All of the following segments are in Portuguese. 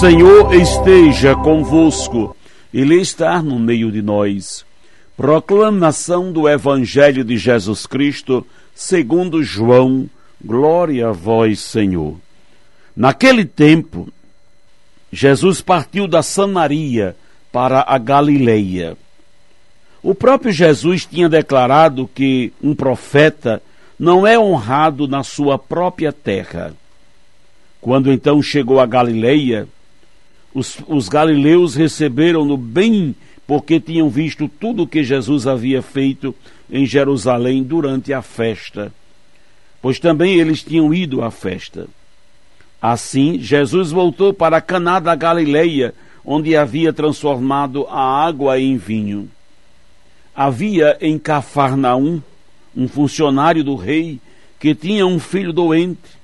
Senhor esteja convosco, Ele está no meio de nós. Proclamação do Evangelho de Jesus Cristo, segundo João, glória a vós, Senhor. Naquele tempo, Jesus partiu da Samaria para a Galileia. O próprio Jesus tinha declarado que um profeta não é honrado na sua própria terra. Quando então chegou a Galileia, os, os galileus receberam-no bem, porque tinham visto tudo o que Jesus havia feito em Jerusalém durante a festa, pois também eles tinham ido à festa. Assim, Jesus voltou para Caná da Galileia, onde havia transformado a água em vinho. Havia em Cafarnaum um funcionário do rei que tinha um filho doente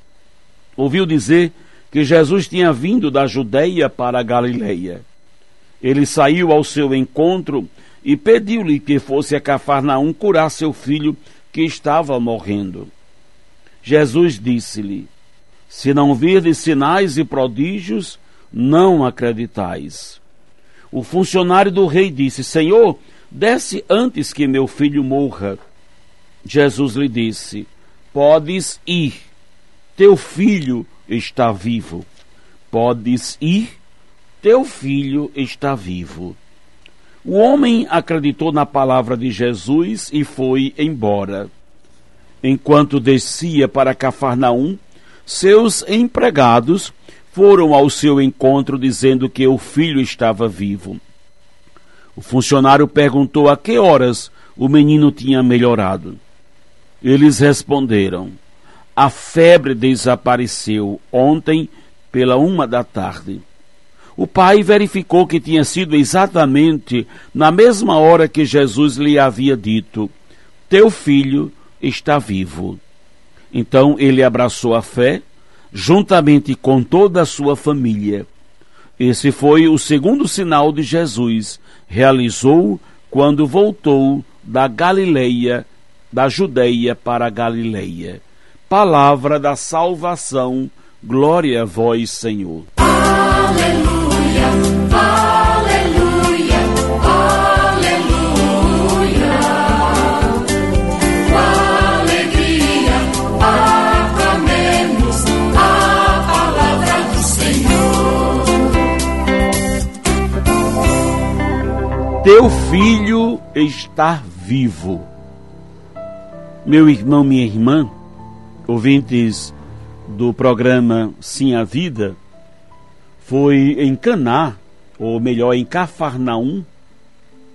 ouviu dizer que Jesus tinha vindo da Judéia para a Galileia. Ele saiu ao seu encontro e pediu-lhe que fosse a Cafarnaum curar seu filho que estava morrendo. Jesus disse-lhe: Se não virdes sinais e prodígios, não acreditais. O funcionário do rei disse: Senhor, desce antes que meu filho morra. Jesus lhe disse: Podes ir teu filho está vivo. Podes ir, teu filho está vivo. O homem acreditou na palavra de Jesus e foi embora. Enquanto descia para Cafarnaum, seus empregados foram ao seu encontro dizendo que o filho estava vivo. O funcionário perguntou a que horas o menino tinha melhorado. Eles responderam: a febre desapareceu ontem pela uma da tarde. O pai verificou que tinha sido exatamente na mesma hora que Jesus lhe havia dito: Teu filho está vivo. Então ele abraçou a fé, juntamente com toda a sua família. Esse foi o segundo sinal de Jesus, realizou quando voltou da Galileia, da Judeia para a Galileia palavra da salvação. Glória a vós, Senhor. Aleluia, aleluia, aleluia. Com alegria aclamemos a palavra do Senhor. Teu filho está vivo. Meu irmão, minha irmã, ouvintes do programa Sim a Vida, foi em Caná, ou melhor, em Cafarnaum,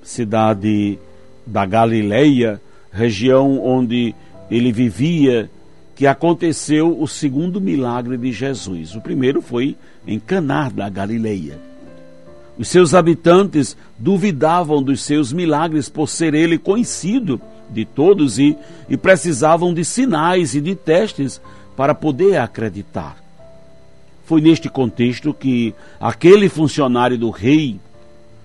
cidade da Galileia, região onde ele vivia, que aconteceu o segundo milagre de Jesus. O primeiro foi em Caná da Galileia. Os seus habitantes duvidavam dos seus milagres por ser ele conhecido de todos e, e precisavam de sinais e de testes para poder acreditar. Foi neste contexto que aquele funcionário do rei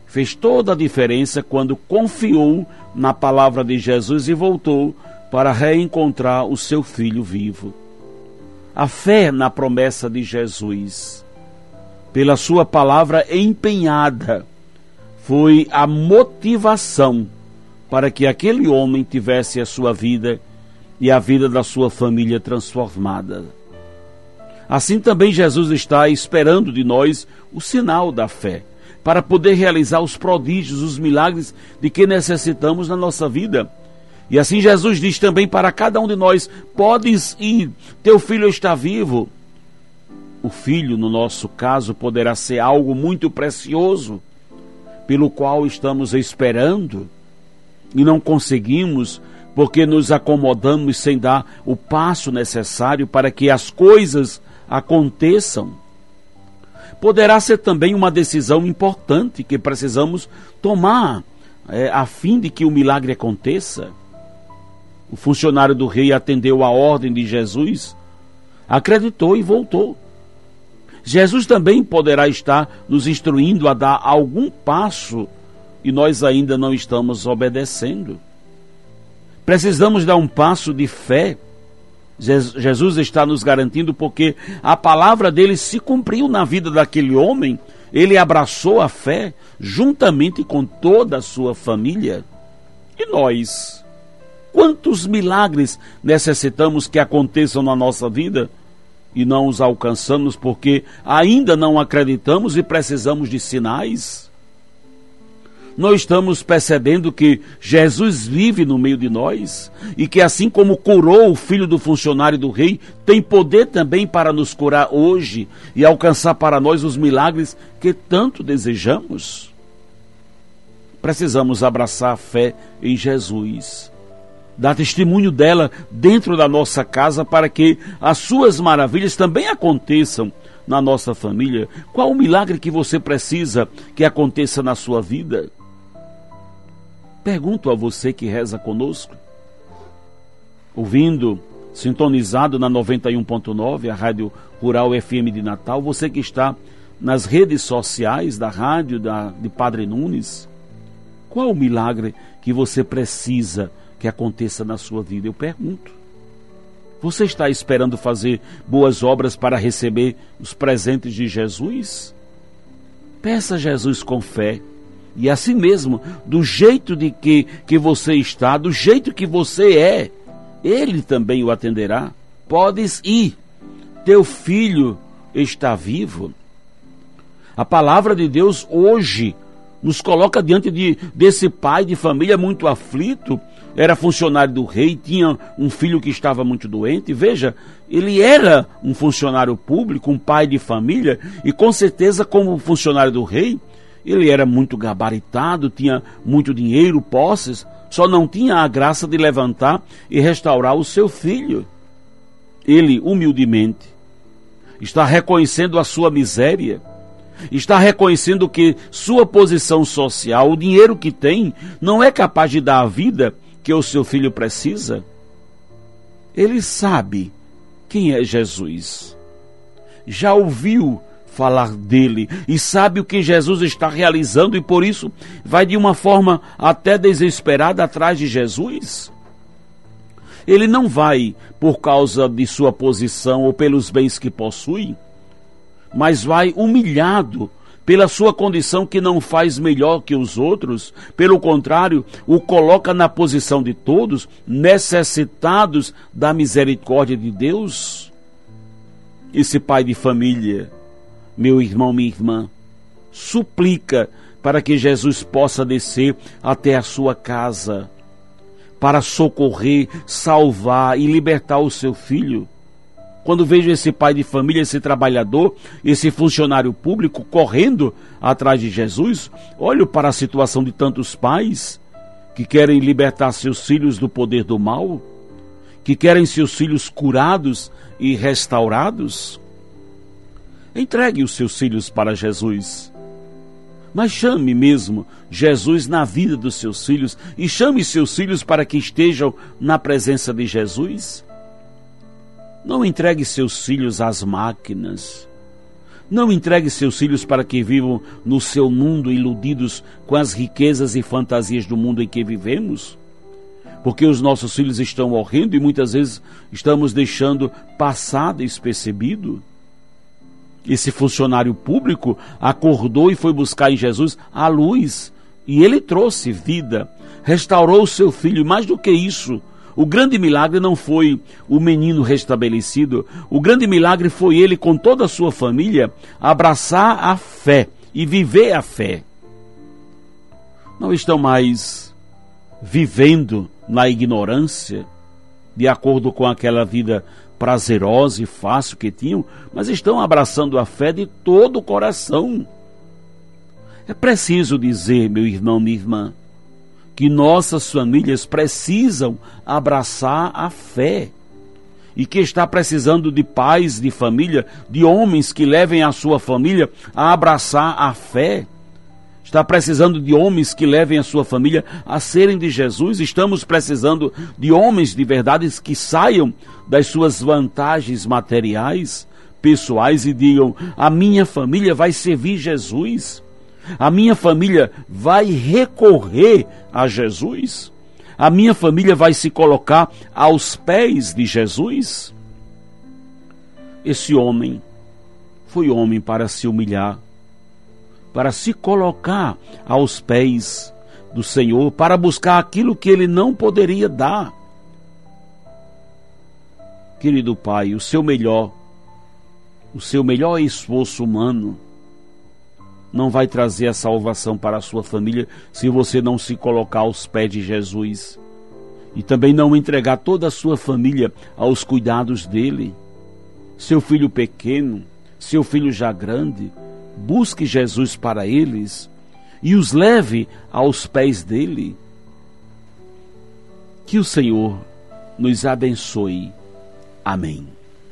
fez toda a diferença quando confiou na palavra de Jesus e voltou para reencontrar o seu filho vivo. A fé na promessa de Jesus, pela sua palavra empenhada, foi a motivação para que aquele homem tivesse a sua vida e a vida da sua família transformada. Assim também Jesus está esperando de nós o sinal da fé, para poder realizar os prodígios, os milagres de que necessitamos na nossa vida. E assim Jesus diz também para cada um de nós: Podes ir, teu filho está vivo. O filho, no nosso caso, poderá ser algo muito precioso, pelo qual estamos esperando e não conseguimos porque nos acomodamos sem dar o passo necessário para que as coisas aconteçam. Poderá ser também uma decisão importante que precisamos tomar é, a fim de que o milagre aconteça. O funcionário do rei atendeu a ordem de Jesus, acreditou e voltou. Jesus também poderá estar nos instruindo a dar algum passo e nós ainda não estamos obedecendo. Precisamos dar um passo de fé. Jesus está nos garantindo porque a palavra dele se cumpriu na vida daquele homem. Ele abraçou a fé juntamente com toda a sua família. E nós? Quantos milagres necessitamos que aconteçam na nossa vida e não os alcançamos porque ainda não acreditamos e precisamos de sinais? Nós estamos percebendo que Jesus vive no meio de nós e que, assim como curou o filho do funcionário do rei, tem poder também para nos curar hoje e alcançar para nós os milagres que tanto desejamos. Precisamos abraçar a fé em Jesus dar testemunho dela dentro da nossa casa para que as suas maravilhas também aconteçam na nossa família. Qual o milagre que você precisa que aconteça na sua vida? Pergunto a você que reza conosco, ouvindo, sintonizado na 91.9, a Rádio Rural FM de Natal, você que está nas redes sociais da rádio da, de Padre Nunes, qual o milagre que você precisa que aconteça na sua vida? Eu pergunto. Você está esperando fazer boas obras para receber os presentes de Jesus? Peça a Jesus com fé e assim mesmo, do jeito de que, que você está, do jeito que você é, ele também o atenderá. Podes ir, teu filho está vivo. A palavra de Deus hoje nos coloca diante de, desse pai de família muito aflito, era funcionário do rei, tinha um filho que estava muito doente. Veja, ele era um funcionário público, um pai de família, e com certeza, como funcionário do rei, ele era muito gabaritado, tinha muito dinheiro, posses, só não tinha a graça de levantar e restaurar o seu filho. Ele, humildemente, está reconhecendo a sua miséria, está reconhecendo que sua posição social, o dinheiro que tem, não é capaz de dar a vida que o seu filho precisa. Ele sabe quem é Jesus. Já ouviu falar dele e sabe o que Jesus está realizando e por isso vai de uma forma até desesperada atrás de Jesus? Ele não vai por causa de sua posição ou pelos bens que possui, mas vai humilhado pela sua condição que não faz melhor que os outros, pelo contrário, o coloca na posição de todos, necessitados da misericórdia de Deus. Esse pai de família meu irmão, minha irmã, suplica para que Jesus possa descer até a sua casa, para socorrer, salvar e libertar o seu filho. Quando vejo esse pai de família, esse trabalhador, esse funcionário público correndo atrás de Jesus, olho para a situação de tantos pais que querem libertar seus filhos do poder do mal, que querem seus filhos curados e restaurados. Entregue os seus filhos para Jesus. Mas chame mesmo Jesus na vida dos seus filhos e chame seus filhos para que estejam na presença de Jesus. Não entregue seus filhos às máquinas. Não entregue seus filhos para que vivam no seu mundo iludidos com as riquezas e fantasias do mundo em que vivemos. Porque os nossos filhos estão morrendo e muitas vezes estamos deixando passar despercebido. Esse funcionário público acordou e foi buscar em Jesus a luz. E ele trouxe vida, restaurou o seu filho. Mais do que isso, o grande milagre não foi o menino restabelecido, o grande milagre foi ele, com toda a sua família, abraçar a fé e viver a fé. Não estão mais vivendo na ignorância, de acordo com aquela vida prazerosa e fácil que tinham, mas estão abraçando a fé de todo o coração. É preciso dizer, meu irmão, minha irmã, que nossas famílias precisam abraçar a fé e que está precisando de pais de família, de homens que levem a sua família a abraçar a fé. Está precisando de homens que levem a sua família a serem de Jesus. Estamos precisando de homens de verdade que saiam das suas vantagens materiais, pessoais e digam: a minha família vai servir Jesus. A minha família vai recorrer a Jesus? A minha família vai se colocar aos pés de Jesus? Esse homem foi homem para se humilhar, para se colocar aos pés do Senhor, para buscar aquilo que ele não poderia dar. Querido Pai, o seu melhor, o seu melhor esforço humano, não vai trazer a salvação para a sua família se você não se colocar aos pés de Jesus. E também não entregar toda a sua família aos cuidados dele. Seu filho pequeno, seu filho já grande, busque Jesus para eles e os leve aos pés dele. Que o Senhor nos abençoe. Amém.